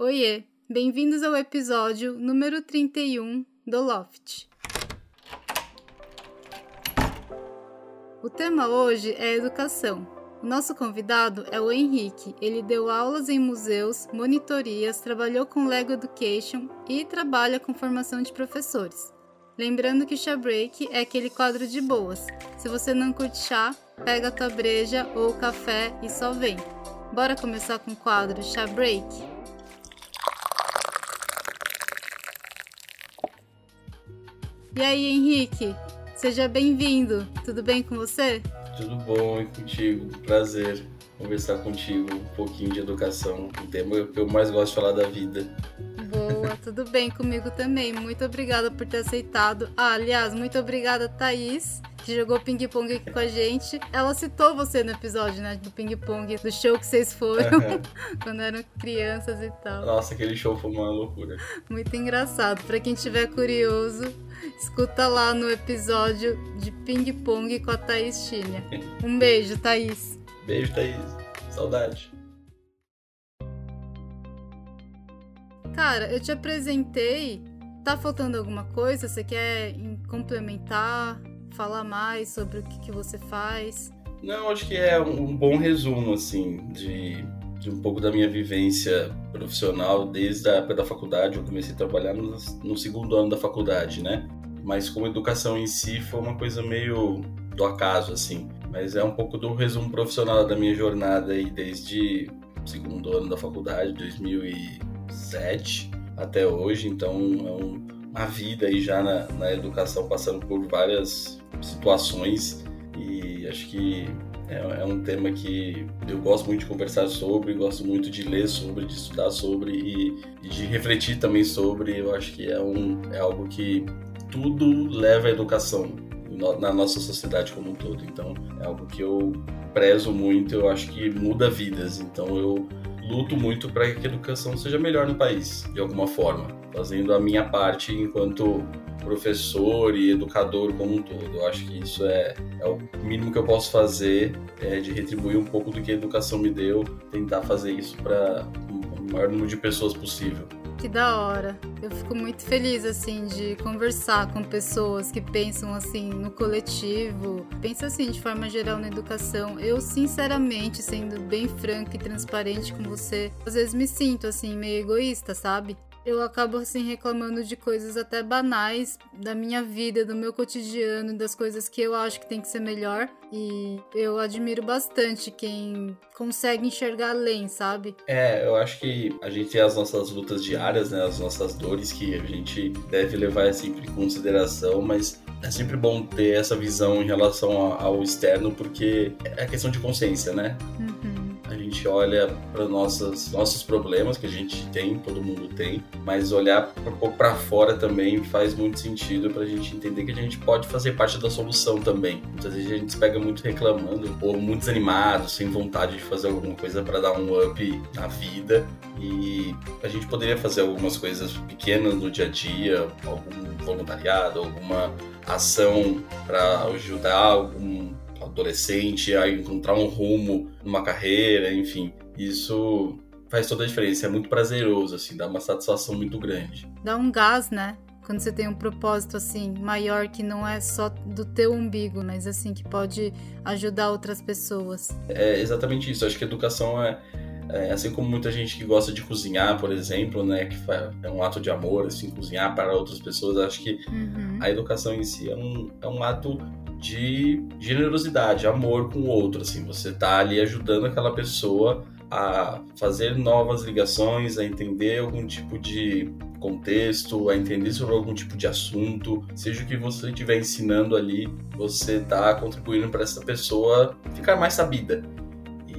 Oiê, bem-vindos ao episódio número 31 do Loft. O tema hoje é educação. O nosso convidado é o Henrique. Ele deu aulas em museus, monitorias, trabalhou com Lego Education e trabalha com formação de professores. Lembrando que chá break é aquele quadro de boas. Se você não curte chá, pega a tua breja ou café e só vem. Bora começar com o quadro chá break? E aí, Henrique? Seja bem-vindo. Tudo bem com você? Tudo bom e contigo. Prazer conversar contigo um pouquinho de educação, um tema que eu mais gosto de falar da vida. Boa, tudo bem comigo também. Muito obrigada por ter aceitado. Ah, aliás, muito obrigada, Thaís, que jogou ping-pong aqui com a gente. Ela citou você no episódio, né, do ping-pong, do show que vocês foram quando eram crianças e tal. Nossa, aquele show foi uma loucura. Muito engraçado. Para quem tiver curioso, Escuta lá no episódio de Ping Pong com a Thaís Chilha. Um beijo, Thaís. Beijo, Thaís. Saudade. Cara, eu te apresentei. Tá faltando alguma coisa? Você quer complementar? Falar mais sobre o que, que você faz? Não, acho que é um bom resumo, assim, de, de um pouco da minha vivência profissional desde a época da faculdade. Eu comecei a trabalhar no, no segundo ano da faculdade, né? mas como educação em si foi uma coisa meio do acaso, assim. Mas é um pouco do resumo profissional da minha jornada aí desde o segundo ano da faculdade, 2007 até hoje. Então é um, uma vida aí já na, na educação, passando por várias situações e acho que é, é, um tema que eu gosto muito de conversar sobre, gosto muito de ler sobre, de estudar sobre e, e de refletir também sobre. Eu acho que é, um, é algo que tudo leva à educação na nossa sociedade como um todo. Então, é algo que eu prezo muito, eu acho que muda vidas. Então, eu luto muito para que a educação seja melhor no país, de alguma forma, fazendo a minha parte enquanto professor e educador como um todo. Eu acho que isso é, é o mínimo que eu posso fazer, é de retribuir um pouco do que a educação me deu, tentar fazer isso para o maior número de pessoas possível. Que da hora. Eu fico muito feliz, assim, de conversar com pessoas que pensam, assim, no coletivo, pensa assim, de forma geral na educação. Eu, sinceramente, sendo bem franca e transparente com você, às vezes me sinto, assim, meio egoísta, sabe? Eu acabo assim reclamando de coisas até banais da minha vida, do meu cotidiano, das coisas que eu acho que tem que ser melhor. E eu admiro bastante quem consegue enxergar além, sabe? É, eu acho que a gente tem as nossas lutas diárias, né? As nossas dores que a gente deve levar sempre em consideração, mas é sempre bom ter essa visão em relação ao externo, porque é questão de consciência, né? Uhum gente olha para nossos problemas que a gente tem, todo mundo tem, mas olhar um pouco para fora também faz muito sentido para a gente entender que a gente pode fazer parte da solução também. Muitas vezes a gente se pega muito reclamando ou muito desanimado, sem vontade de fazer alguma coisa para dar um up na vida e a gente poderia fazer algumas coisas pequenas no dia a dia, algum voluntariado, alguma ação para ajudar algum adolescente a encontrar um rumo numa carreira, enfim. Isso faz toda a diferença, é muito prazeroso, assim, dá uma satisfação muito grande. Dá um gás, né? Quando você tem um propósito assim maior que não é só do teu umbigo, mas assim que pode ajudar outras pessoas. É exatamente isso. Acho que educação é, é, assim como muita gente que gosta de cozinhar, por exemplo, né, que é um ato de amor, assim, cozinhar para outras pessoas, acho que uhum. a educação em si é um, é um ato de generosidade, amor com o outro, assim, você tá ali ajudando aquela pessoa a fazer novas ligações, a entender algum tipo de contexto, a entender sobre algum tipo de assunto, seja o que você estiver ensinando ali, você está contribuindo para essa pessoa ficar mais sabida.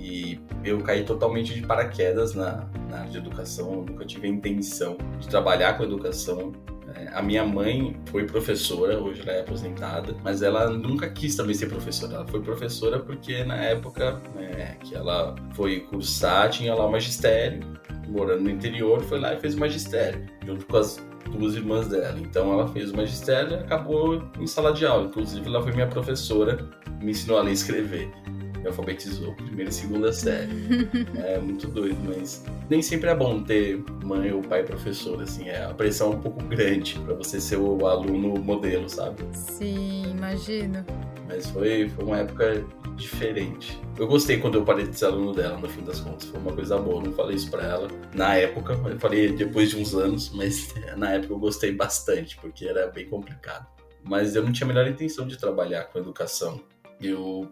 E eu caí totalmente de paraquedas na, na área de educação, eu nunca tive a intenção de trabalhar com educação, é, a minha mãe foi professora, hoje ela é aposentada, mas ela nunca quis também ser professora. Ela foi professora porque na época né, que ela foi cursar, tinha lá o magistério, morando no interior, foi lá e fez o magistério, junto com as duas irmãs dela. Então ela fez o magistério e acabou em sala de aula. Inclusive ela foi minha professora, me ensinou a ler e escrever. Me alfabetizou, primeira e segunda série. é muito doido, mas nem sempre é bom ter mãe ou pai professor, assim, é a pressão é um pouco grande para você ser o aluno modelo, sabe? Sim, imagino. Mas foi, foi uma época diferente. Eu gostei quando eu parei de ser aluno dela, no fim das contas. Foi uma coisa boa. Não falei isso pra ela na época, eu falei depois de uns anos, mas na época eu gostei bastante, porque era bem complicado. Mas eu não tinha a melhor intenção de trabalhar com educação. Eu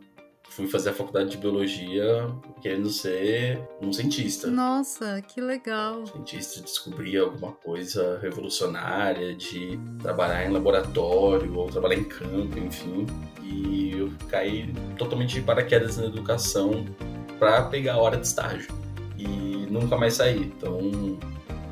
fui fazer a faculdade de biologia querendo ser um cientista. Nossa, que legal. Cientista, descobrir alguma coisa revolucionária, de trabalhar em laboratório ou trabalhar em campo, enfim. E eu caí totalmente de paraquedas na educação para pegar a hora de estágio. E nunca mais saí. Então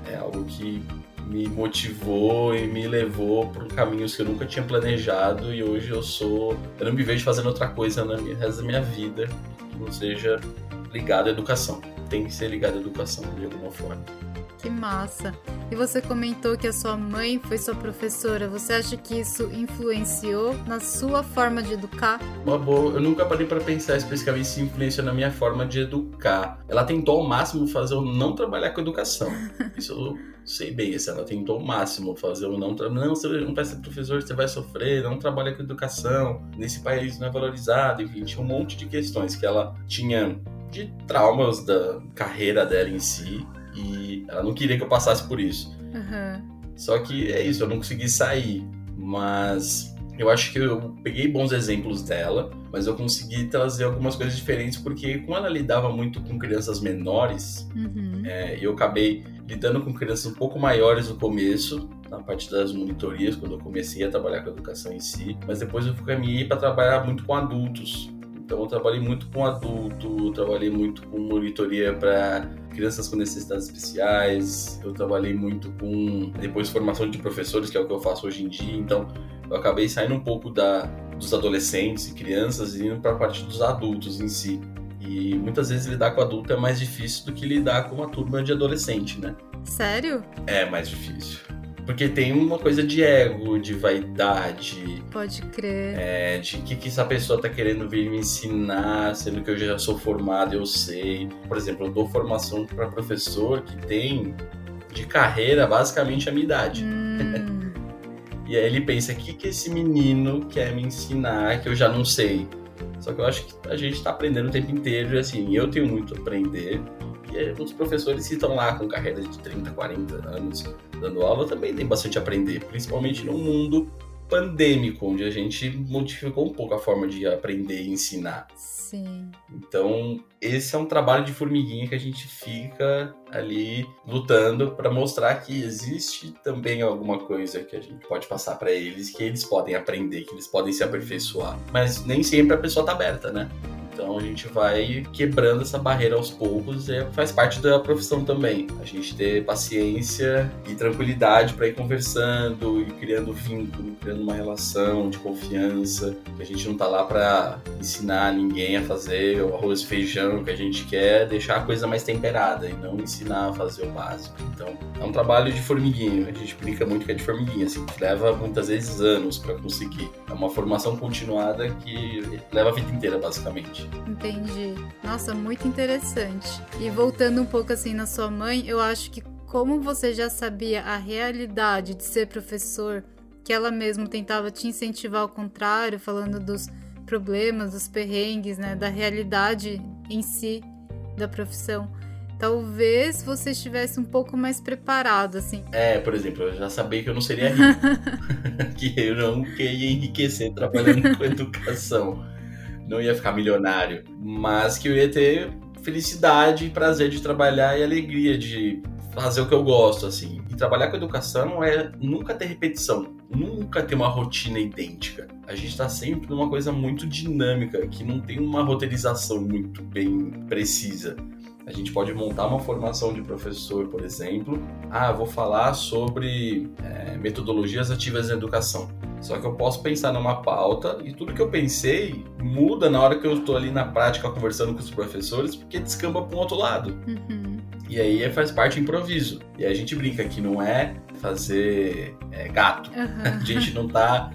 é algo que me motivou e me levou por caminhos que eu nunca tinha planejado e hoje eu sou. Eu não me vejo fazendo outra coisa no resto da minha vida que não seja ligado à educação. Tem que ser ligado à educação de alguma forma. Que massa! E você comentou que a sua mãe foi sua professora. Você acha que isso influenciou na sua forma de educar? Uma boa. Eu nunca parei para pensar especificamente se influenciou na minha forma de educar. Ela tentou ao máximo fazer eu não trabalhar com educação. Isso eu sei bem. Assim, ela tentou ao máximo fazer eu não trabalhar. Não, você não vai ser professor, você vai sofrer. Não trabalha com educação. Nesse país não é valorizado. Enfim, tinha um monte de questões que ela tinha de traumas da carreira dela em si e ela não queria que eu passasse por isso. Uhum. Só que é isso, eu não consegui sair. Mas eu acho que eu peguei bons exemplos dela, mas eu consegui trazer algumas coisas diferentes, porque como ela lidava muito com crianças menores, uhum. é, eu acabei lidando com crianças um pouco maiores no começo, na parte das monitorias, quando eu comecei a trabalhar com a educação em si, mas depois eu caminhei para trabalhar muito com adultos. Então eu trabalhei muito com adulto, trabalhei muito com monitoria para crianças com necessidades especiais, eu trabalhei muito com depois formação de professores, que é o que eu faço hoje em dia. Então eu acabei saindo um pouco da dos adolescentes e crianças e indo para a parte dos adultos em si. E muitas vezes lidar com adulto é mais difícil do que lidar com uma turma de adolescente, né? Sério? É mais difícil. Porque tem uma coisa de ego, de vaidade. Pode crer. É, de que, que essa pessoa tá querendo vir me ensinar, sendo que eu já sou formado, eu sei. Por exemplo, eu dou formação para professor que tem de carreira basicamente a minha idade. Hum. e aí ele pensa, o que, que esse menino quer me ensinar que eu já não sei? Só que eu acho que a gente tá aprendendo o tempo inteiro, e assim, eu tenho muito a aprender. E os professores que estão lá com carreira de 30, 40 anos dando aula também tem bastante a aprender, principalmente no mundo pandêmico, onde a gente modificou um pouco a forma de aprender e ensinar. Sim. Então, esse é um trabalho de formiguinha que a gente fica ali lutando para mostrar que existe também alguma coisa que a gente pode passar para eles, que eles podem aprender, que eles podem se aperfeiçoar. Mas nem sempre a pessoa tá aberta, né? Então a gente vai quebrando essa barreira aos poucos e faz parte da profissão também. A gente ter paciência e tranquilidade para ir conversando e criando vínculo, criando uma relação de confiança. Que a gente não tá lá para ensinar ninguém a fazer o arroz e feijão, que a gente quer deixar a coisa mais temperada e não ensinar a fazer o básico. Então é um trabalho de formiguinho. A gente brinca muito que é de formiguinha, assim, que leva muitas vezes anos para conseguir. É uma formação continuada que leva a vida inteira, basicamente. Entendi. Nossa, muito interessante. E voltando um pouco assim na sua mãe, eu acho que como você já sabia a realidade de ser professor, que ela mesma tentava te incentivar ao contrário, falando dos problemas, dos perrengues, né, da realidade em si da profissão. Talvez você estivesse um pouco mais preparado, assim. É, por exemplo, eu já sabia que eu não seria rico. que eu não queria enriquecer trabalhando com educação não ia ficar milionário, mas que eu ia ter felicidade, prazer de trabalhar e alegria de fazer o que eu gosto, assim. E trabalhar com educação é nunca ter repetição, nunca ter uma rotina idêntica. A gente está sempre numa coisa muito dinâmica, que não tem uma roteirização muito bem precisa. A gente pode montar uma formação de professor, por exemplo. Ah, vou falar sobre é, metodologias ativas na educação. Só que eu posso pensar numa pauta e tudo que eu pensei muda na hora que eu estou ali na prática conversando com os professores, porque descamba para um outro lado. Uhum. E aí faz parte do improviso. E a gente brinca que não é fazer é, gato. Uhum. A gente não tá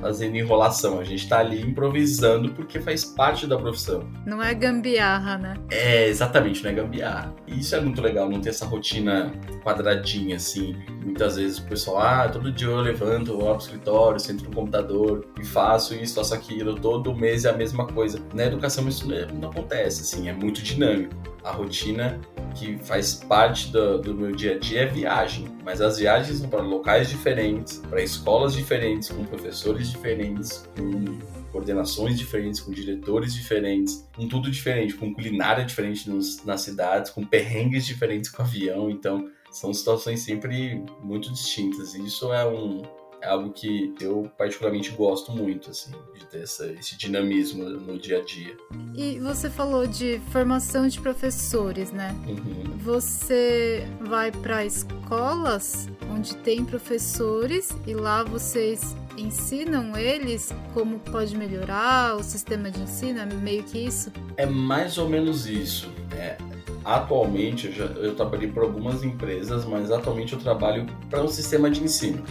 fazendo enrolação, a gente está ali improvisando porque faz parte da profissão. Não é gambiarra, né? É, exatamente, não é gambiarra. E isso é muito legal, não ter essa rotina quadradinha, assim. Muitas vezes o pessoal, ah, todo dia eu levanto, vou ao escritório, sento no computador e faço isso, faço aquilo, todo mês é a mesma coisa. Na educação isso não acontece, assim, é muito dinâmico. A rotina que faz parte do, do, meu dia a dia é viagem, mas as viagens são para locais diferentes, para escolas diferentes, com professores diferentes, com coordenações diferentes, com diretores diferentes, com tudo diferente, com culinária diferente nos, nas cidades, com perrengues diferentes com avião, então são situações sempre muito distintas. E isso é um, é algo que eu particularmente gosto muito, assim, de ter essa, esse dinamismo no dia a dia. E você falou de formação de professores, né? Uhum. Você vai para escolas onde tem professores e lá vocês ensinam eles como pode melhorar o sistema de ensino? É meio que isso? É mais ou menos isso. É, atualmente, eu, já, eu trabalhei para algumas empresas, mas atualmente eu trabalho para um sistema de ensino.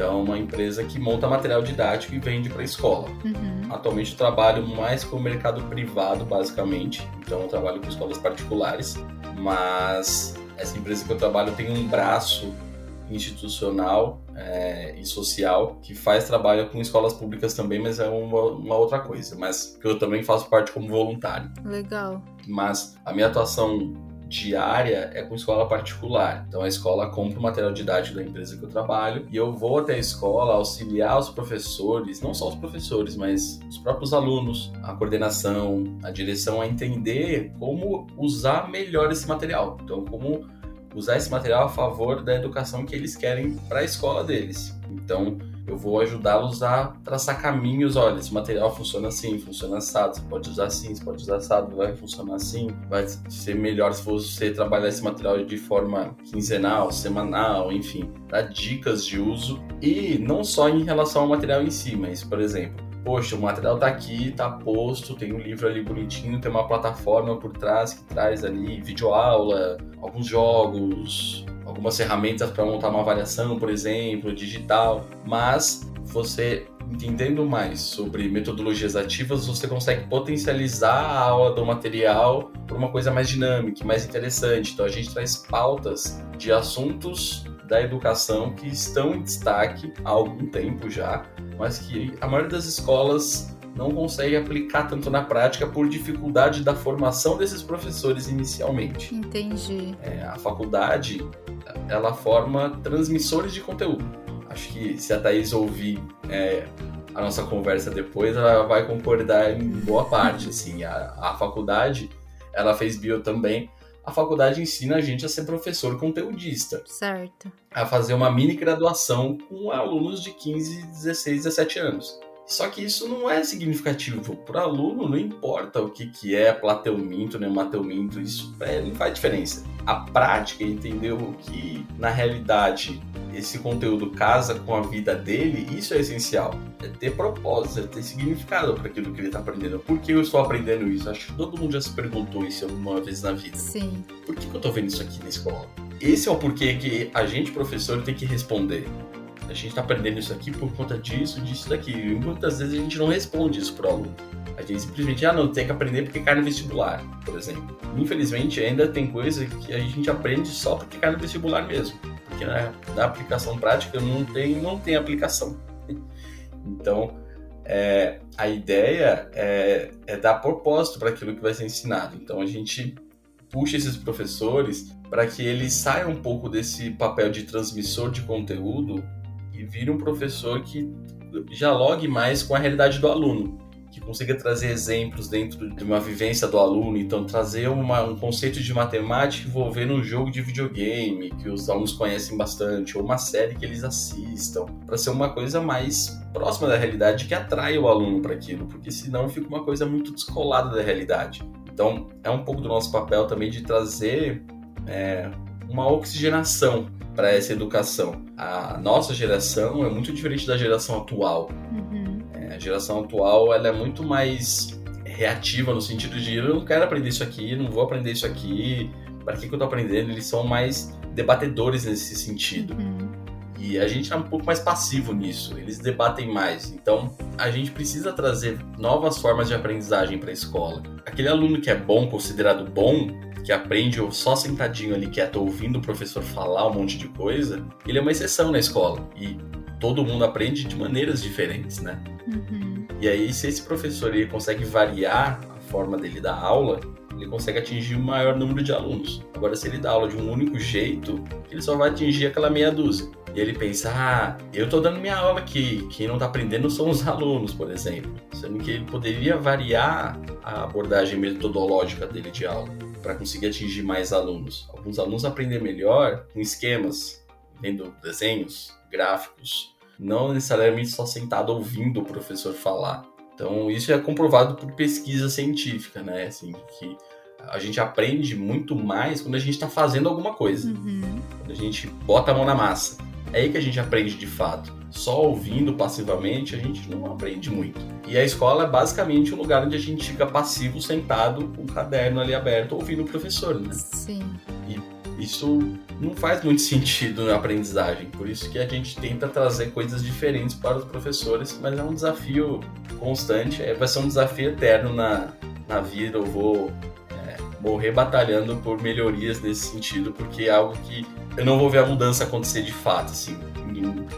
Então, uma empresa que monta material didático e vende para a escola. Uhum. Atualmente, eu trabalho mais com o mercado privado, basicamente. Então, eu trabalho com escolas particulares. Mas essa empresa que eu trabalho tem um braço institucional é, e social que faz trabalho com escolas públicas também, mas é uma, uma, outra coisa. Mas que eu também faço parte como voluntário. Legal. Mas a minha atuação diária é com escola particular. Então a escola compra o material didático da empresa que eu trabalho e eu vou até a escola auxiliar os professores, não só os professores, mas os próprios alunos, a coordenação, a direção a entender como usar melhor esse material. Então como usar esse material a favor da educação que eles querem para a escola deles. Então, eu vou ajudá-los a traçar caminhos. Olha, esse material funciona assim, funciona assado. Você pode usar assim, você pode usar assado, vai funcionar assim. Vai ser melhor se você trabalhar esse material de forma quinzenal, semanal, enfim, dar dicas de uso. E não só em relação ao material em si, mas, por exemplo, poxa, o material tá aqui, tá posto, tem um livro ali bonitinho, tem uma plataforma por trás que traz ali videoaula, alguns jogos, algumas ferramentas para montar uma avaliação, por exemplo, digital, mas você entendendo mais sobre metodologias ativas, você consegue potencializar a aula do material por uma coisa mais dinâmica, mais interessante. Então a gente traz pautas de assuntos da educação que estão em destaque há algum tempo já, mas que a maioria das escolas não consegue aplicar tanto na prática por dificuldade da formação desses professores inicialmente. Entendi. É, a faculdade ela forma transmissores de conteúdo. Acho que se a Thaís ouvir é, a nossa conversa depois, ela vai concordar em boa parte. Assim, a, a faculdade ela fez bio também a faculdade ensina a gente a ser professor conteudista. Certo. A fazer uma mini graduação com alunos de 15, 16, 17 anos. Só que isso não é significativo. Para o aluno, não importa o que, que é plateuminto, né, mateuminto, isso é, não faz diferença. A prática, entender o que, na realidade, esse conteúdo casa com a vida dele, isso é essencial. É ter propósito, é ter significado para aquilo que ele está aprendendo. Por que eu estou aprendendo isso? Acho que todo mundo já se perguntou isso alguma vez na vida. Sim. Por que eu estou vendo isso aqui na escola? Esse é o porquê que a gente, professor, tem que responder a gente está aprendendo isso aqui por conta disso, disso, daqui. E muitas vezes a gente não responde isso para o aluno. A gente simplesmente, ah, não, tem que aprender porque cai no vestibular, por exemplo. Infelizmente, ainda tem coisa que a gente aprende só porque cai no vestibular mesmo. Porque na, na aplicação prática não tem, não tem aplicação. Então, é, a ideia é, é dar propósito para aquilo que vai ser ensinado. Então, a gente puxa esses professores para que eles saiam um pouco desse papel de transmissor de conteúdo e vire um professor que dialogue mais com a realidade do aluno, que consiga trazer exemplos dentro de uma vivência do aluno, então trazer uma, um conceito de matemática envolvendo um jogo de videogame que os alunos conhecem bastante, ou uma série que eles assistam, para ser uma coisa mais próxima da realidade que atrai o aluno para aquilo, porque senão fica uma coisa muito descolada da realidade. Então é um pouco do nosso papel também de trazer é, uma oxigenação para essa educação. A nossa geração é muito diferente da geração atual. Uhum. É, a geração atual ela é muito mais reativa no sentido de eu não quero aprender isso aqui, não vou aprender isso aqui, para que, que eu estou aprendendo? Eles são mais debatedores nesse sentido. Uhum. E a gente é um pouco mais passivo nisso, eles debatem mais. Então, a gente precisa trazer novas formas de aprendizagem para a escola. Aquele aluno que é bom, considerado bom, que aprende só sentadinho ali quieto ouvindo o professor falar um monte de coisa, ele é uma exceção na escola. E todo mundo aprende de maneiras diferentes, né? Uhum. E aí, se esse professor ele consegue variar a forma dele dar aula, ele consegue atingir o maior número de alunos. Agora, se ele dá aula de um único jeito, ele só vai atingir aquela meia dúzia. E ele pensa, ah, eu tô dando minha aula aqui, quem não tá aprendendo são os alunos, por exemplo. Sendo que ele poderia variar a abordagem metodológica dele de aula para conseguir atingir mais alunos. Alguns alunos aprendem melhor com esquemas, vendo desenhos, gráficos, não necessariamente só sentado ouvindo o professor falar. Então, isso é comprovado por pesquisa científica, né? Assim, que a gente aprende muito mais quando a gente está fazendo alguma coisa. Uhum. Quando a gente bota a mão na massa. É aí que a gente aprende de fato. Só ouvindo passivamente, a gente não aprende muito. E a escola é basicamente um lugar onde a gente fica passivo, sentado, com o caderno ali aberto, ouvindo o professor, né? Sim. E isso não faz muito sentido na aprendizagem. Por isso que a gente tenta trazer coisas diferentes para os professores, mas é um desafio constante. É, vai ser um desafio eterno na, na vida. Eu vou morrer batalhando por melhorias nesse sentido, porque é algo que eu não vou ver a mudança acontecer de fato, assim,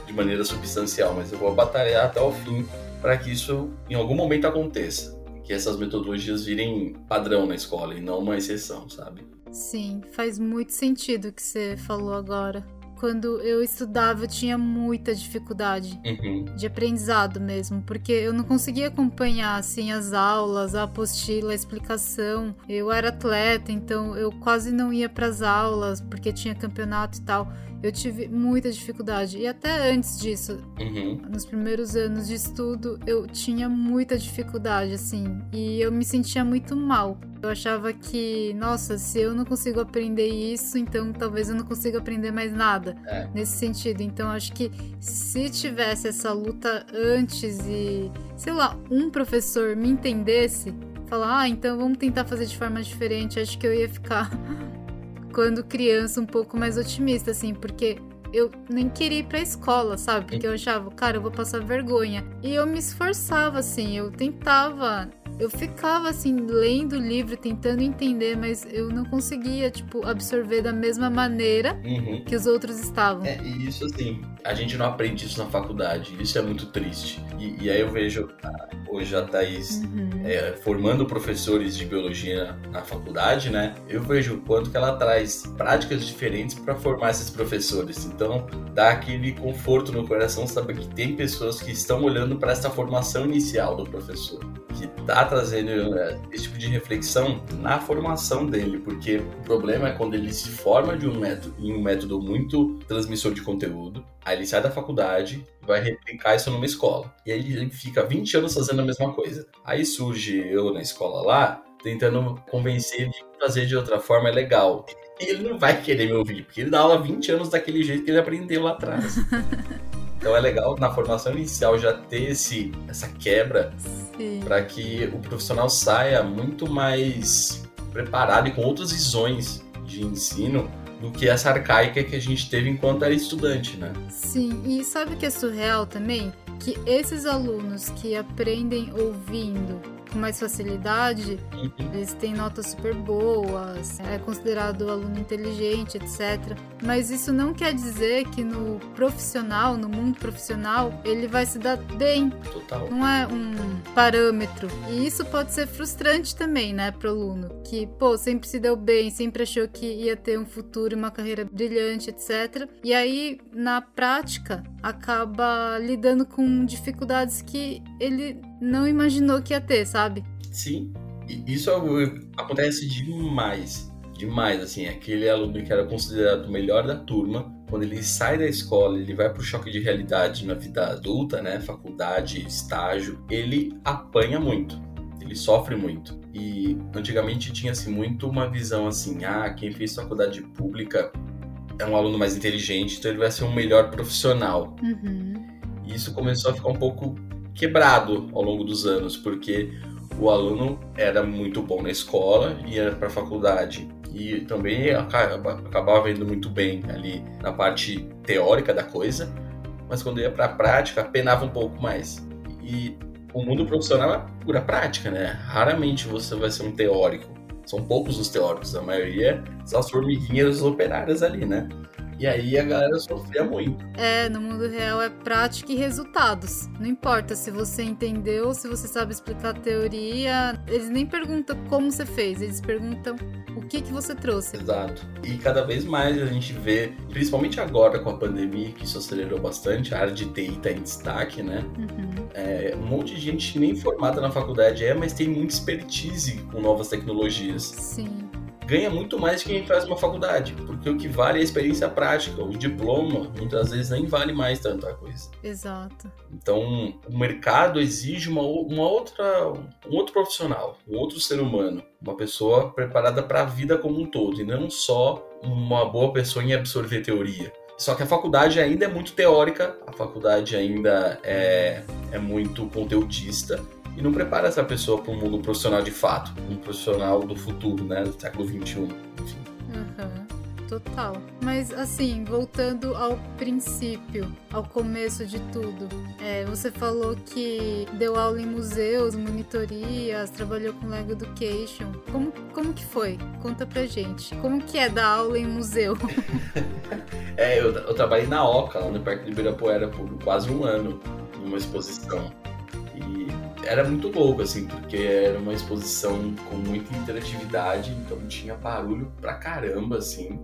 de maneira substancial, mas eu vou batalhar até o fim para que isso em algum momento aconteça. Que essas metodologias virem padrão na escola e não uma exceção, sabe? Sim, faz muito sentido o que você falou agora quando eu estudava, eu tinha muita dificuldade uhum. de aprendizado mesmo, porque eu não conseguia acompanhar assim as aulas, a apostila, a explicação. Eu era atleta, então eu quase não ia para as aulas porque tinha campeonato e tal eu tive muita dificuldade. E até antes disso, uhum. nos primeiros anos de estudo, eu tinha muita dificuldade, assim. E eu me sentia muito mal. Eu achava que, nossa, se eu não consigo aprender isso, então talvez eu não consiga aprender mais nada é. nesse sentido. Então acho que se tivesse essa luta antes e, sei lá, um professor me entendesse, falar, ah, então vamos tentar fazer de forma diferente, acho que eu ia ficar quando criança, um pouco mais otimista, assim, porque eu nem queria ir pra escola, sabe? Porque eu achava, cara, eu vou passar vergonha. E eu me esforçava, assim, eu tentava eu ficava assim lendo o livro, tentando entender, mas eu não conseguia tipo absorver da mesma maneira uhum. que os outros estavam. É, e isso assim, a gente não aprende isso na faculdade. Isso é muito triste. E, e aí eu vejo ah, hoje a Thaís uhum. é, formando professores de biologia na faculdade, né? Eu vejo o quanto que ela traz práticas diferentes para formar esses professores. Então dá aquele conforto no coração saber que tem pessoas que estão olhando para essa formação inicial do professor que está trazendo né, esse tipo de reflexão na formação dele, porque o problema é quando ele se forma de um método, em um método muito transmissor de conteúdo, aí ele sai da faculdade vai replicar isso numa escola. E aí ele fica 20 anos fazendo a mesma coisa. Aí surge eu na escola lá, tentando convencer ele de fazer de outra forma é legal. E ele não vai querer me ouvir, porque ele dá aula 20 anos daquele jeito que ele aprendeu lá atrás. Então é legal na formação inicial já ter esse, essa quebra para que o profissional saia muito mais preparado e com outras visões de ensino do que essa arcaica que a gente teve enquanto era estudante, né? Sim, e sabe o que é surreal também? Que esses alunos que aprendem ouvindo com mais facilidade, uhum. eles têm notas super boas, é considerado aluno inteligente, etc. Mas isso não quer dizer que no profissional, no mundo profissional, ele vai se dar bem. Total. Não é um parâmetro. E isso pode ser frustrante também, né, pro aluno, que, pô, sempre se deu bem, sempre achou que ia ter um futuro, uma carreira brilhante, etc. E aí, na prática, acaba lidando com dificuldades que ele não imaginou que ia ter, sabe? Sim, isso é acontece demais. Demais, assim, aquele aluno que era considerado o melhor da turma, quando ele sai da escola, ele vai para o choque de realidade na vida adulta, né, faculdade, estágio, ele apanha muito, ele sofre muito. E antigamente tinha-se muito uma visão assim, ah, quem fez faculdade pública é um aluno mais inteligente, então ele vai ser um melhor profissional. Uhum. E isso começou a ficar um pouco quebrado ao longo dos anos, porque o aluno era muito bom na escola, ia para a faculdade e também acabava indo muito bem ali na parte teórica da coisa, mas quando ia para a prática, penava um pouco mais. E o mundo profissional é pura prática, né? Raramente você vai ser um teórico. São poucos os teóricos, a maioria são as formiguinhas operárias ali, né? E aí a galera sofria muito. É, no mundo real é prática e resultados. Não importa se você entendeu, se você sabe explicar a teoria. Eles nem perguntam como você fez, eles perguntam o que, que você trouxe. Exato. E cada vez mais a gente vê, principalmente agora com a pandemia, que isso acelerou bastante, a área de TI está em destaque, né? Uhum. É, um monte de gente nem formada na faculdade é, mas tem muita expertise com novas tecnologias. Sim ganha muito mais que quem faz uma faculdade, porque o que vale é a experiência prática, o diploma muitas vezes nem vale mais tanta coisa. Exato. Então, o mercado exige uma, uma outra, um outro profissional, um outro ser humano, uma pessoa preparada para a vida como um todo, e não só uma boa pessoa em absorver teoria. Só que a faculdade ainda é muito teórica, a faculdade ainda é, é muito conteudista, e não prepara essa pessoa para um mundo profissional de fato, um profissional do futuro, né, do século XXI, enfim. Uhum, total. Mas assim, voltando ao princípio, ao começo de tudo, é, você falou que deu aula em museus, monitorias, trabalhou com Lego Education. Como, como que foi? Conta pra gente. Como que é dar aula em museu? é, eu, eu trabalhei na OCA, lá no Parque de Ibirapuera, por quase um ano, numa exposição era muito louco, assim, porque era uma exposição com muita interatividade, então tinha barulho pra caramba, assim,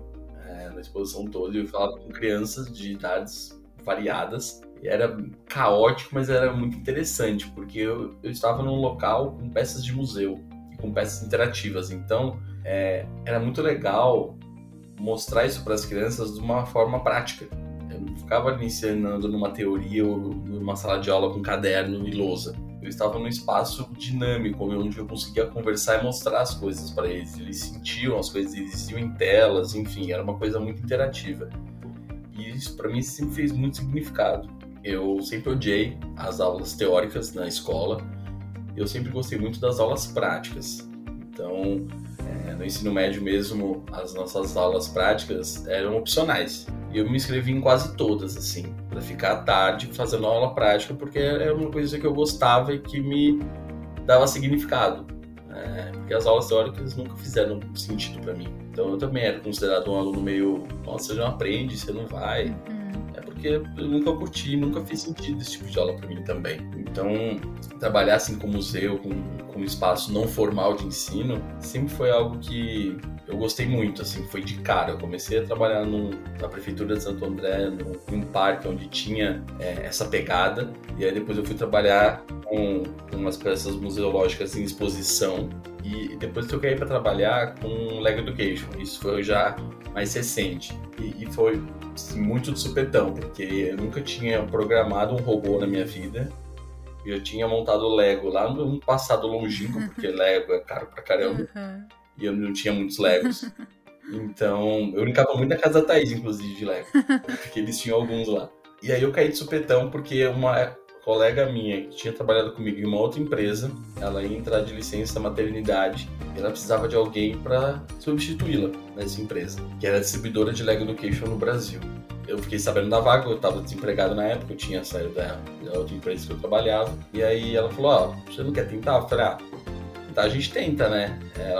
é, na exposição toda. Eu falava com crianças de idades variadas. E era caótico, mas era muito interessante, porque eu, eu estava num local com peças de museu e com peças interativas. Então, é, era muito legal mostrar isso para as crianças de uma forma prática. Eu não ficava ensinando numa teoria ou numa sala de aula com caderno e lousa eu estava num espaço dinâmico, onde eu conseguia conversar e mostrar as coisas para eles. Eles sentiam as coisas, eles iam em telas, enfim, era uma coisa muito interativa. E isso para mim sempre fez muito significado. Eu sempre odiei as aulas teóricas na escola. Eu sempre gostei muito das aulas práticas. Então, é, no ensino médio mesmo, as nossas aulas práticas eram opcionais. E eu me inscrevi em quase todas, assim, para ficar à tarde fazendo aula prática, porque era uma coisa que eu gostava e que me dava significado. É, porque as aulas teóricas nunca fizeram sentido para mim. Então eu também era considerado um aluno meio, nossa, você não aprende, você não vai. Porque eu nunca curti, nunca fiz sentido esse tipo de aula para mim também. Então, trabalhar assim com museu, com, com espaço não formal de ensino, sempre foi algo que eu gostei muito, assim, foi de cara. Eu comecei a trabalhar no, na prefeitura de Santo André, num parque onde tinha é, essa pegada, e aí depois eu fui trabalhar com, com umas peças museológicas em exposição, e depois troquei para trabalhar com Lego Education. Isso foi já mais recente, e, e foi assim, muito de supetão, porque eu nunca tinha programado um robô na minha vida, eu tinha montado Lego lá no passado longínquo, porque Lego é caro pra caramba. Uhum e eu não tinha muitos Legos. Então, eu brincava muito na casa da Thaís, inclusive, de Lego. Porque eles tinham alguns lá. E aí eu caí de supetão porque uma colega minha que tinha trabalhado comigo em uma outra empresa, ela ia entrar de licença maternidade e ela precisava de alguém para substituí-la nessa empresa, que era distribuidora de Lego Education no Brasil. Eu fiquei sabendo da vaga, eu estava desempregado na época, eu tinha saído da, outra empresa que eu trabalhava. E aí ela falou: Ó, oh, você não quer tentar? Eu falei: Ah, a gente tenta, né? É,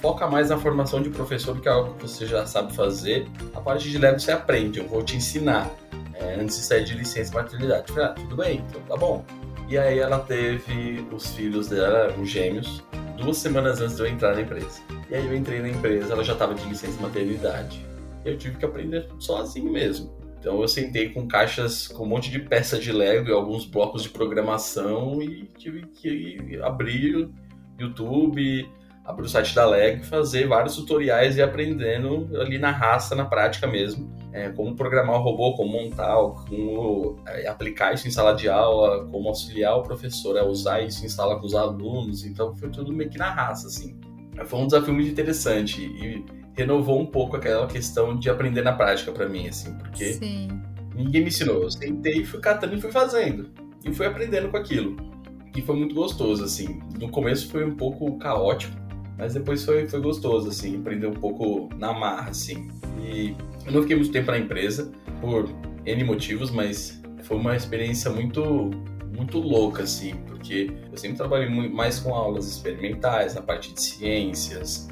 foca mais na formação de professor, que é algo que você já sabe fazer. A parte de Lego você aprende, eu vou te ensinar é, antes de sair de licença maternidade. Eu falei, ah, tudo bem, então tá bom. E aí ela teve os filhos dela, os gêmeos, duas semanas antes de eu entrar na empresa. E aí eu entrei na empresa, ela já estava de licença maternidade. E eu tive que aprender sozinho mesmo. Então eu sentei com caixas com um monte de peça de Lego e alguns blocos de programação e tive que abrir YouTube, abrir o site da Lego, fazer vários tutoriais e aprendendo ali na raça, na prática mesmo, é, como programar o robô, como montar, como é, aplicar isso em sala de aula, como auxiliar o professor a usar isso em sala com os alunos. Então foi tudo meio que na raça, assim. Foi um desafio muito interessante e renovou um pouco aquela questão de aprender na prática para mim, assim, porque Sim. ninguém me ensinou. Eu sentei, fui catando e fui fazendo. E fui aprendendo com aquilo. E foi muito gostoso, assim. No começo foi um pouco caótico, Mas depois foi, foi gostoso, assim, aprender um pouco na marra, assim. E eu não fiquei muito tempo na empresa, por N motivos, mas foi uma experiência muito muito louca, assim, porque eu sempre trabalhei mais com aulas experimentais, na parte de ciências.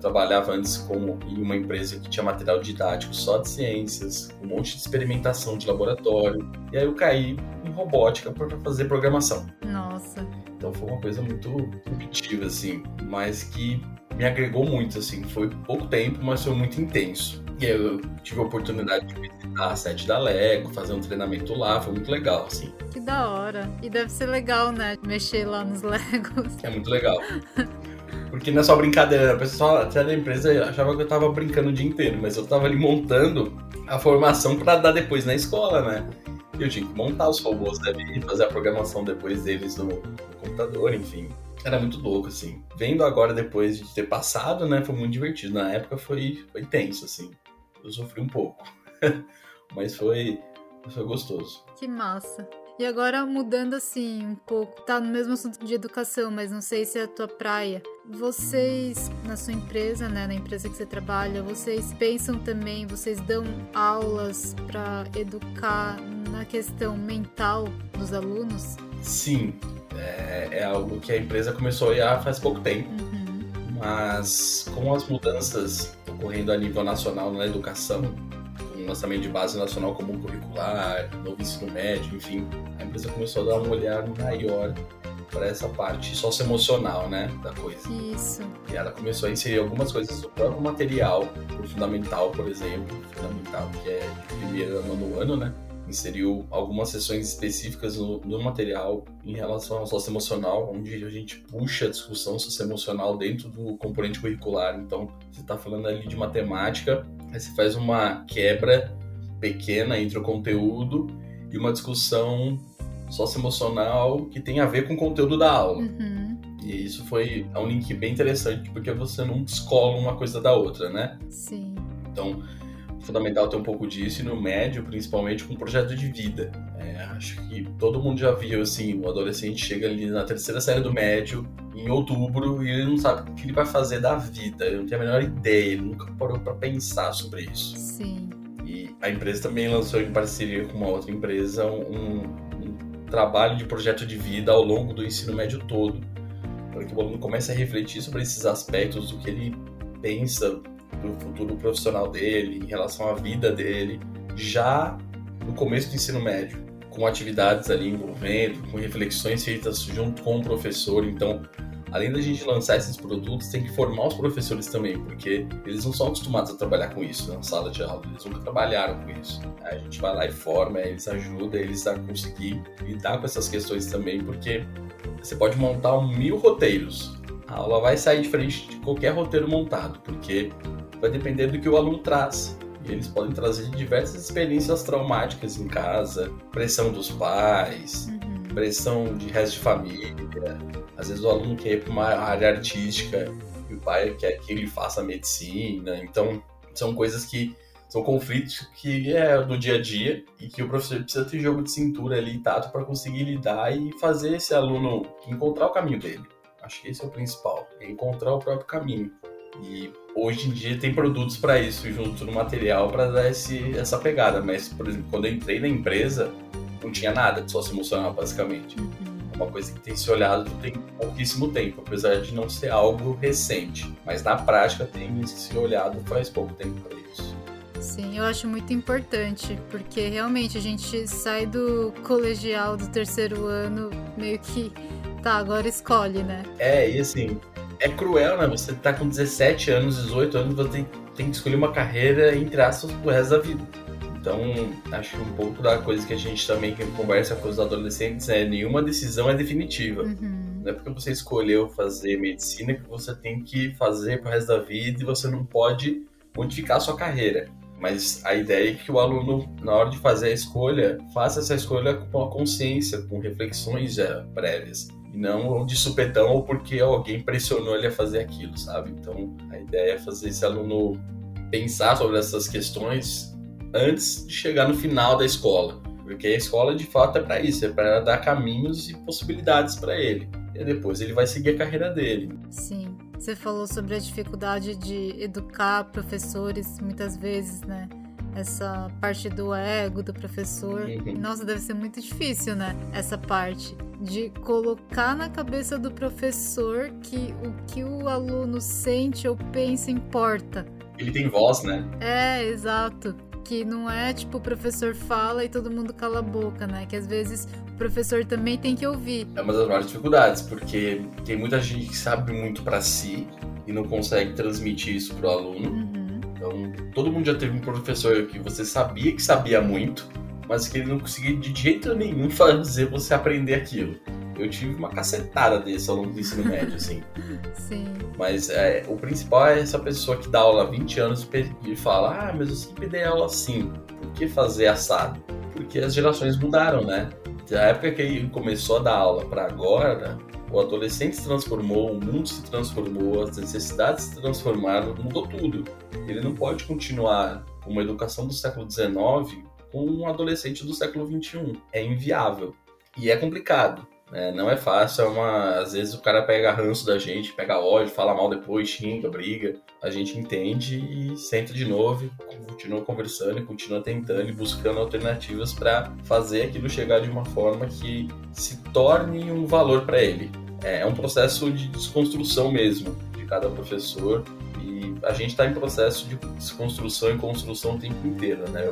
Eu trabalhava antes como em uma empresa que tinha material didático só de ciências, um monte de experimentação de laboratório. E aí eu caí em robótica para fazer programação. Nossa. Então foi uma coisa muito intuitiva, assim, mas que me agregou muito, assim. Foi pouco tempo, mas foi muito intenso. E aí eu tive a oportunidade de visitar a sede da Lego, fazer um treinamento lá, foi muito legal, assim. Que da hora. E deve ser legal, né? Mexer lá nos Legos. É muito legal. Porque não é só brincadeira, o pessoal até da empresa achava que eu tava brincando o dia inteiro, mas eu tava ali montando a formação para dar depois na escola, né? Eu tinha que montar os robôs ali, fazer a programação depois deles no, no computador, enfim. Era muito louco, assim. Vendo agora, depois de ter passado, né, foi muito divertido. Na época foi, foi tenso, assim. Eu sofri um pouco. Mas foi, foi gostoso. Que massa. E agora mudando assim um pouco, tá no mesmo assunto de educação, mas não sei se é a tua praia. Vocês na sua empresa, né, na empresa que você trabalha, vocês pensam também, vocês dão aulas para educar na questão mental dos alunos? Sim, é, é, algo que a empresa começou a faz pouco tempo. Uhum. Mas com as mudanças ocorrendo a nível nacional na educação, o lançamento de base nacional comum curricular, novo ensino médio, enfim, a empresa começou a dar um olhar maior para essa parte socioemocional, né, da coisa. Isso. E ela começou a inserir algumas coisas do próprio material, o fundamental, por exemplo, fundamental que é de primeiro ano no ano, né, inseriu algumas sessões específicas no, no, material em relação ao socioemocional, onde a gente puxa a discussão socioemocional dentro do componente curricular. Então, você está falando ali de matemática, aí você faz uma quebra pequena entre o conteúdo e uma discussão socioemocional que tem a ver com o conteúdo da aula. Uhum. E isso foi é um link bem interessante, porque você não descola uma coisa da outra, né? Sim. Então, fundamental ter um pouco disso e no médio, principalmente com projeto de vida. É, acho que todo mundo já viu assim, o adolescente chega ali na terceira série do médio, em outubro, e ele não sabe o que ele vai fazer da vida, ele não tem a menor ideia, ele nunca parou para pensar sobre isso. Sim. E a empresa também lançou em parceria com uma outra empresa um, um trabalho de projeto de vida ao longo do ensino médio todo, para que o aluno comece a refletir sobre esses aspectos do que ele pensa do futuro profissional dele, em relação à vida dele, já no começo do ensino médio, com atividades ali envolvendo, com reflexões feitas junto com o professor. Então, além da gente lançar esses produtos, tem que formar os professores também, porque eles não são acostumados a trabalhar com isso na sala de aula, eles nunca trabalharam com isso. A gente vai lá e forma, eles ajudam eles a conseguir lidar com essas questões também, porque você pode montar mil roteiros, aula vai sair diferente de qualquer roteiro montado, porque vai depender do que o aluno traz. E eles podem trazer diversas experiências traumáticas em casa, pressão dos pais, uhum. pressão de resto de família. Às vezes o aluno quer ir para uma área artística e o pai quer que ele faça medicina. Então, são coisas que são conflitos que é do dia a dia e que o professor precisa ter jogo de cintura ali, tato, para conseguir lidar e fazer esse aluno encontrar o caminho dele. Acho que esse é o principal, é encontrar o próprio caminho. E hoje em dia tem produtos para isso junto no material para dar esse, essa pegada. Mas, por exemplo, quando eu entrei na empresa, não tinha nada de sócio emocional, basicamente. Uhum. É uma coisa que tem se olhado tem pouquíssimo tempo, apesar de não ser algo recente. Mas na prática tem se olhado faz pouco tempo para isso. Sim, eu acho muito importante, porque realmente a gente sai do colegial do terceiro ano meio que tá, agora escolhe, né? É, e assim, é cruel, né? Você tá com 17 anos, 18 anos, você tem, tem que escolher uma carreira, entre aspas, pro resto da vida. Então, acho que um pouco da coisa que a gente também conversa com os adolescentes é nenhuma decisão é definitiva. Uhum. Não é porque você escolheu fazer medicina que você tem que fazer pro resto da vida e você não pode modificar a sua carreira. Mas a ideia é que o aluno, na hora de fazer a escolha, faça essa escolha com a consciência, com reflexões já prévias. E não de supetão ou porque alguém pressionou ele a fazer aquilo, sabe? Então, a ideia é fazer esse aluno pensar sobre essas questões antes de chegar no final da escola. Porque a escola, de fato, é para isso, é para dar caminhos e possibilidades para ele. E depois ele vai seguir a carreira dele. Sim. Você falou sobre a dificuldade de educar professores, muitas vezes, né? Essa parte do ego do professor. Uhum. Nossa, deve ser muito difícil, né? Essa parte de colocar na cabeça do professor que o que o aluno sente ou pensa importa. Ele tem voz, né? É, exato. Que não é tipo o professor fala e todo mundo cala a boca, né? Que às vezes o professor também tem que ouvir. É uma das maiores dificuldades, porque tem muita gente que sabe muito para si e não consegue transmitir isso pro aluno. Uhum. Então, todo mundo já teve um professor que você sabia que sabia muito, mas que ele não conseguia de jeito nenhum fazer você aprender aquilo. Eu tive uma cacetada desse ao longo do ensino médio, assim. Sim. Mas é, o principal é essa pessoa que dá aula há 20 anos e fala: Ah, mas eu sempre dei aula assim, por que fazer assado? Porque as gerações mudaram, né? Da época que ele começou a dar aula para agora, o adolescente se transformou, o mundo se transformou, as necessidades se transformaram, mudou tudo. Ele não pode continuar uma educação do século XIX com um adolescente do século XXI. É inviável. E é complicado. Né? não é fácil, é uma... às vezes o cara pega ranço da gente, pega ódio, fala mal depois, xinga, briga. A gente entende e senta de novo, continua conversando e continua tentando e buscando alternativas para fazer aquilo chegar de uma forma que se torne um valor para ele. É um processo de desconstrução mesmo de cada professor e a gente está em processo de desconstrução e construção o tempo inteiro, né?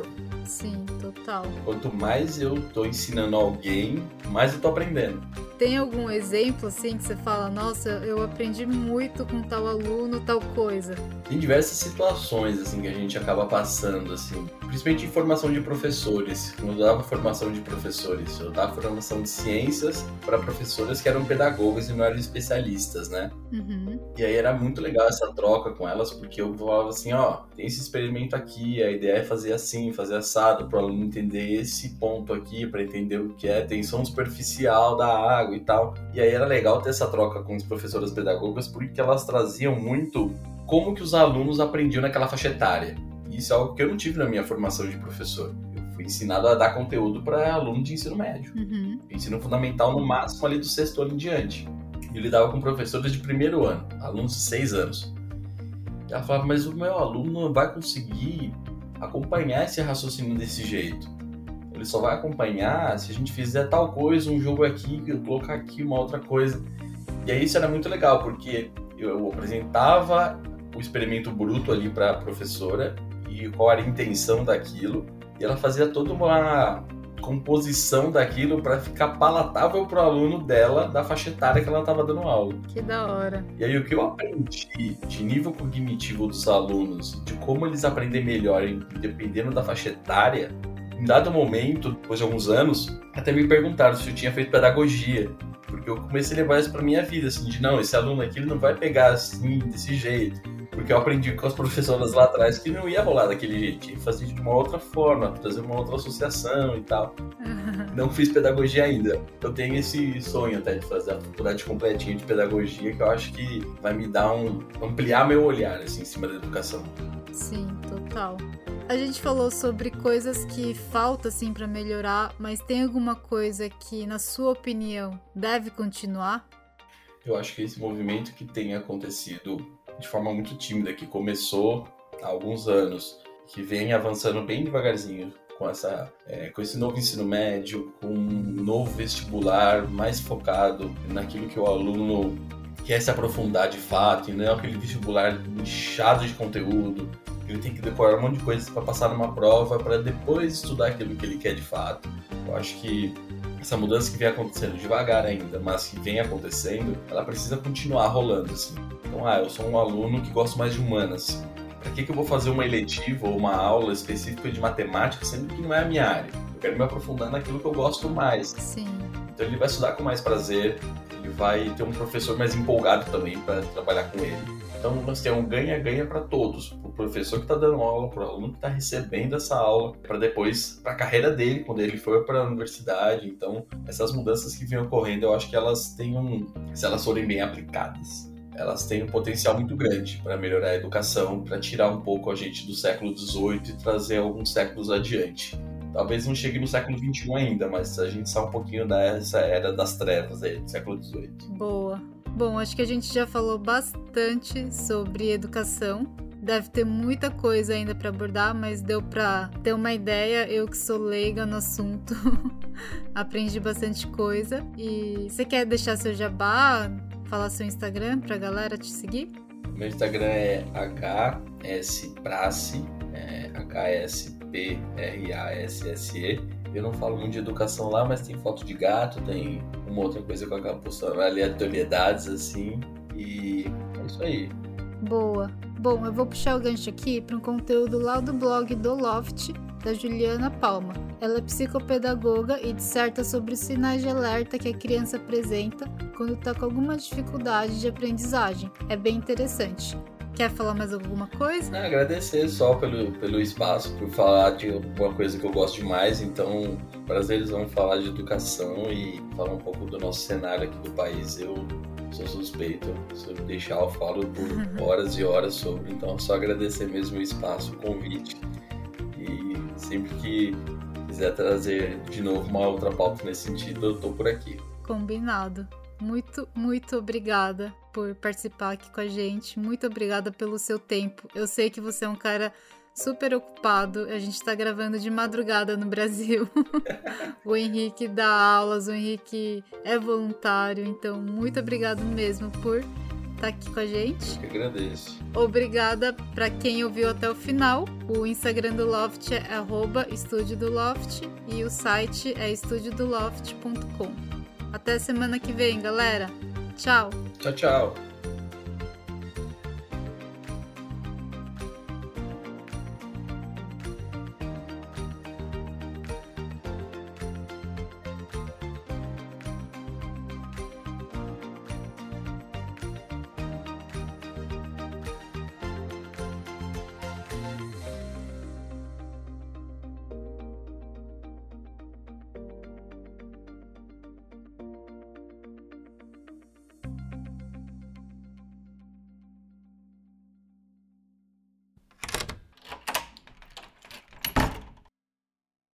Sim, total. Quanto mais eu tô ensinando alguém, mais eu tô aprendendo. Tem algum exemplo assim que você fala, nossa, eu aprendi muito com tal aluno, tal coisa? Tem diversas situações assim que a gente acaba passando assim, principalmente em formação de professores. Quando eu dava formação de professores, eu dava formação de ciências para professoras que eram pedagogas e não eram especialistas, né? Uhum. E aí era muito legal essa troca com elas, porque eu falava assim, ó, tem esse experimento aqui, a ideia é fazer assim, fazer assado, para o aluno entender esse ponto aqui, para entender o que é tensão superficial da água e tal. E aí era legal ter essa troca com as professoras pedagogas, porque elas traziam muito como que os alunos aprendiam naquela faixa etária. Isso é algo que eu não tive na minha formação de professor. Eu fui ensinado a dar conteúdo para aluno de ensino médio. Uhum. Ensino fundamental no máximo ali do sexto ano em diante. Eu lidava com professores de primeiro ano, alunos de seis anos. E ela falava, mas o meu aluno não vai conseguir acompanhar esse raciocínio desse jeito. Ele só vai acompanhar se a gente fizer tal coisa, um jogo aqui, eu colocar aqui uma outra coisa. E aí isso era muito legal, porque eu apresentava o experimento bruto ali para a professora e qual era a intenção daquilo, e ela fazia toda uma composição daquilo para ficar palatável para o aluno dela da faixa etária que ela estava dando aula. Que da hora. E aí o que eu aprendi de nível cognitivo dos alunos, de como eles aprendem melhor, dependendo da faixa etária, em dado momento, depois de alguns anos, até me perguntaram se eu tinha feito pedagogia. Porque eu comecei a levar isso pra minha vida, assim, de não, esse aluno aqui ele não vai pegar assim, desse jeito. Porque eu aprendi com as professoras lá atrás que não ia rolar daquele jeito, tinha que fazer de uma outra forma, trazer uma outra associação e tal. Não fiz pedagogia ainda. Eu tenho esse sonho até de fazer a faculdade completinha de pedagogia, que eu acho que vai me dar um. ampliar meu olhar, assim, em cima da educação. Sim, total. A gente falou sobre coisas que falta assim para melhorar, mas tem alguma coisa que, na sua opinião, deve continuar? Eu acho que esse movimento que tem acontecido de forma muito tímida, que começou há alguns anos, que vem avançando bem devagarzinho com, essa, é, com esse novo ensino médio, com um novo vestibular mais focado naquilo que o aluno quer se aprofundar de fato, e não é aquele vestibular inchado de conteúdo, ele tem que decorar um monte de coisas para passar numa prova, para depois estudar aquilo que ele quer de fato. Eu acho que essa mudança que vem acontecendo devagar ainda, mas que vem acontecendo, ela precisa continuar rolando assim. Então, ah, eu sou um aluno que gosto mais de humanas. Para que, que eu vou fazer uma eletiva ou uma aula específica de matemática, sendo que não é a minha área? Eu quero me aprofundar naquilo que eu gosto mais. Sim. Então ele vai estudar com mais prazer, ele vai ter um professor mais empolgado também para trabalhar com ele. Então nós temos um ganha-ganha para todos, para o professor que está dando aula, para o aluno que está recebendo essa aula, para depois para a carreira dele quando ele for para a universidade. Então essas mudanças que vêm ocorrendo, eu acho que elas têm um, se elas forem bem aplicadas, elas têm um potencial muito grande para melhorar a educação, para tirar um pouco a gente do século XVIII e trazer alguns séculos adiante. Talvez não chegue no século XXI ainda, mas a gente sai um pouquinho dessa era das trevas aí, do século XVIII. Boa. Bom, acho que a gente já falou bastante sobre educação. Deve ter muita coisa ainda para abordar, mas deu para ter uma ideia. Eu que sou leiga no assunto, aprendi bastante coisa. E você quer deixar seu jabá, falar seu Instagram para a galera te seguir? Meu Instagram é hsprasse, é H-S-P-R-A-S-S-E. Eu não falo muito de educação lá, mas tem foto de gato, tem uma outra coisa que eu acabo postando, aleatoriedades assim. E é isso aí. Boa. Bom, eu vou puxar o gancho aqui para um conteúdo lá do blog do Loft, da Juliana Palma. Ela é psicopedagoga e disserta sobre os sinais de alerta que a criança apresenta quando está com alguma dificuldade de aprendizagem. É bem interessante. Quer falar mais alguma coisa? Não, agradecer só pelo, pelo espaço, por falar de alguma coisa que eu gosto demais. Então, prazer, eles vão falar de educação e falar um pouco do nosso cenário aqui do país. Eu sou suspeito. Se eu deixar, eu falo por horas e horas sobre. Então, só agradecer mesmo o espaço, o convite. E sempre que quiser trazer de novo uma outra pauta nesse sentido, eu tô por aqui. Combinado. Muito, muito obrigada por participar aqui com a gente. Muito obrigada pelo seu tempo. Eu sei que você é um cara super ocupado. A gente está gravando de madrugada no Brasil. o Henrique dá aulas, o Henrique é voluntário. Então, muito obrigado mesmo por estar tá aqui com a gente. Eu que agradeço. Obrigada para quem ouviu até o final. O Instagram do Loft é estúdio do Loft e o site é estudiodoloft.com. Até semana que vem, galera. Tchau. Tchau, tchau.